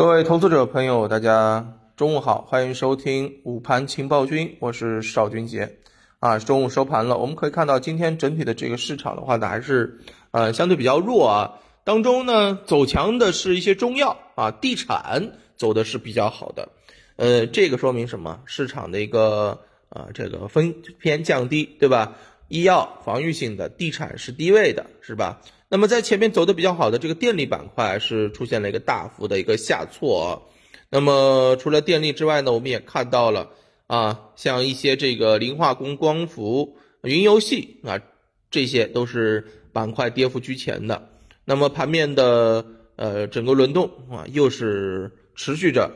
各位投资者朋友，大家中午好，欢迎收听午盘情报君，我是邵军杰。啊，中午收盘了，我们可以看到今天整体的这个市场的话呢，还是呃相对比较弱啊。当中呢，走强的是一些中药啊，地产走的是比较好的。呃，这个说明什么？市场的一个啊这个分偏降低，对吧？医药防御性的，地产是低位的，是吧？那么在前面走的比较好的这个电力板块是出现了一个大幅的一个下挫，那么除了电力之外呢，我们也看到了啊，像一些这个磷化工、光伏、云游戏啊，这些都是板块跌幅居前的。那么盘面的呃整个轮动啊，又是持续着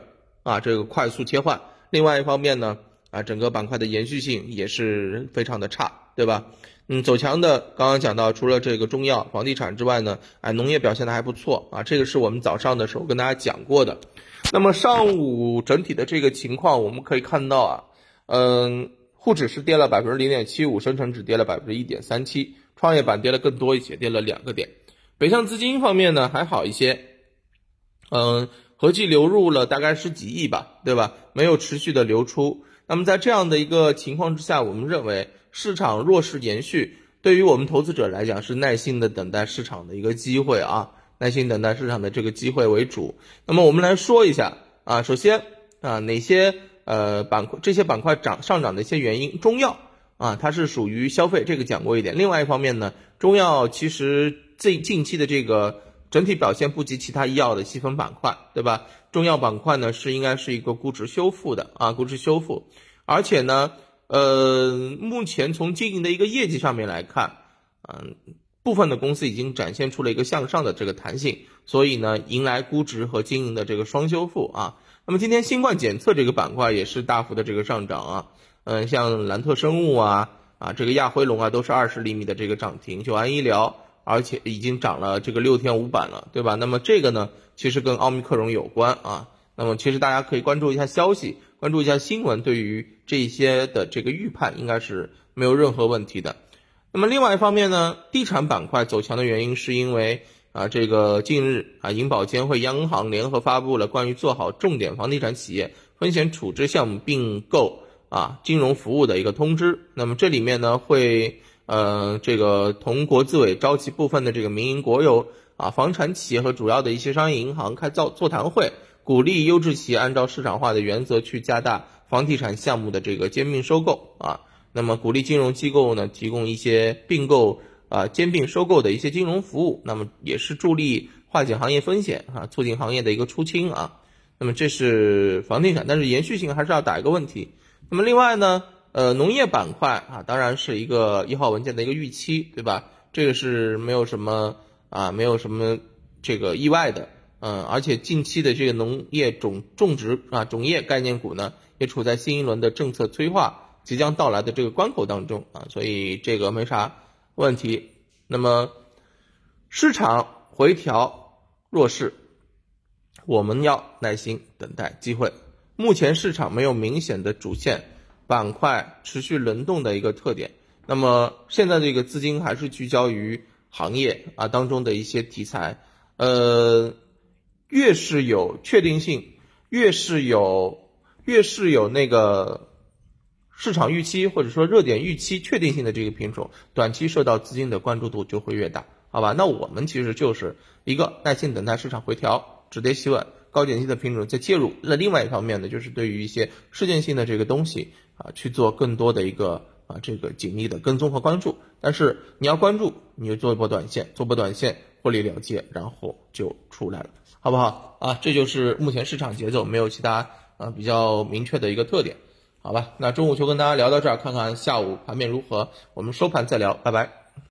啊这个快速切换。另外一方面呢，啊整个板块的延续性也是非常的差，对吧？嗯，走强的刚刚讲到，除了这个中药、房地产之外呢，哎，农业表现的还不错啊。这个是我们早上的时候跟大家讲过的。那么上午整体的这个情况，我们可以看到啊，嗯，沪指是跌了百分之零点七五，深成指跌了百分之一点三七，创业板跌了更多一些，跌了两个点。北向资金方面呢还好一些，嗯，合计流入了大概是几亿吧，对吧？没有持续的流出。那么在这样的一个情况之下，我们认为。市场弱势延续，对于我们投资者来讲是耐心的等待市场的一个机会啊，耐心等待市场的这个机会为主。那么我们来说一下啊，首先啊哪些呃板块这些板块涨上涨的一些原因，中药啊它是属于消费，这个讲过一点。另外一方面呢，中药其实最近期的这个整体表现不及其他医药的细分板块，对吧？中药板块呢是应该是一个估值修复的啊，估值修复，而且呢。呃，目前从经营的一个业绩上面来看，嗯，部分的公司已经展现出了一个向上的这个弹性，所以呢，迎来估值和经营的这个双修复啊。那么今天新冠检测这个板块也是大幅的这个上涨啊，嗯，像兰特生物啊，啊，这个亚辉龙啊，都是二十厘米的这个涨停，九安医疗，而且已经涨了这个六天五板了，对吧？那么这个呢，其实跟奥密克戎有关啊。那么其实大家可以关注一下消息。关注一下新闻，对于这些的这个预判应该是没有任何问题的。那么另外一方面呢，地产板块走强的原因是因为啊，这个近日啊，银保监会、央行联合发布了关于做好重点房地产企业风险处置项目并购啊金融服务的一个通知。那么这里面呢，会呃这个同国资委召集部分的这个民营国有啊房产企业和主要的一些商业银行开造座谈会。鼓励优质企业按照市场化的原则去加大房地产项目的这个兼并收购啊，那么鼓励金融机构呢提供一些并购啊兼并收购的一些金融服务，那么也是助力化解行业风险啊，促进行业的一个出清啊。那么这是房地产，但是延续性还是要打一个问题。那么另外呢，呃，农业板块啊，当然是一个一号文件的一个预期，对吧？这个是没有什么啊，没有什么这个意外的。嗯，而且近期的这个农业种种植啊，种业概念股呢，也处在新一轮的政策催化即将到来的这个关口当中啊，所以这个没啥问题。那么市场回调弱势，我们要耐心等待机会。目前市场没有明显的主线板块持续轮动的一个特点，那么现在这个资金还是聚焦于行业啊当中的一些题材，呃。越是有确定性，越是有越是有那个市场预期或者说热点预期确定性的这个品种，短期受到资金的关注度就会越大，好吧？那我们其实就是一个耐心等待市场回调，止跌企稳，高景气的品种再介入。那另外一方面呢，就是对于一些事件性的这个东西啊，去做更多的一个啊这个紧密的跟踪和关注。但是你要关注，你就做一波短线，做波短线获利了结，然后就出来了。好不好啊？这就是目前市场节奏，没有其他呃比较明确的一个特点，好吧？那中午就跟大家聊到这儿，看看下午盘面如何，我们收盘再聊，拜拜。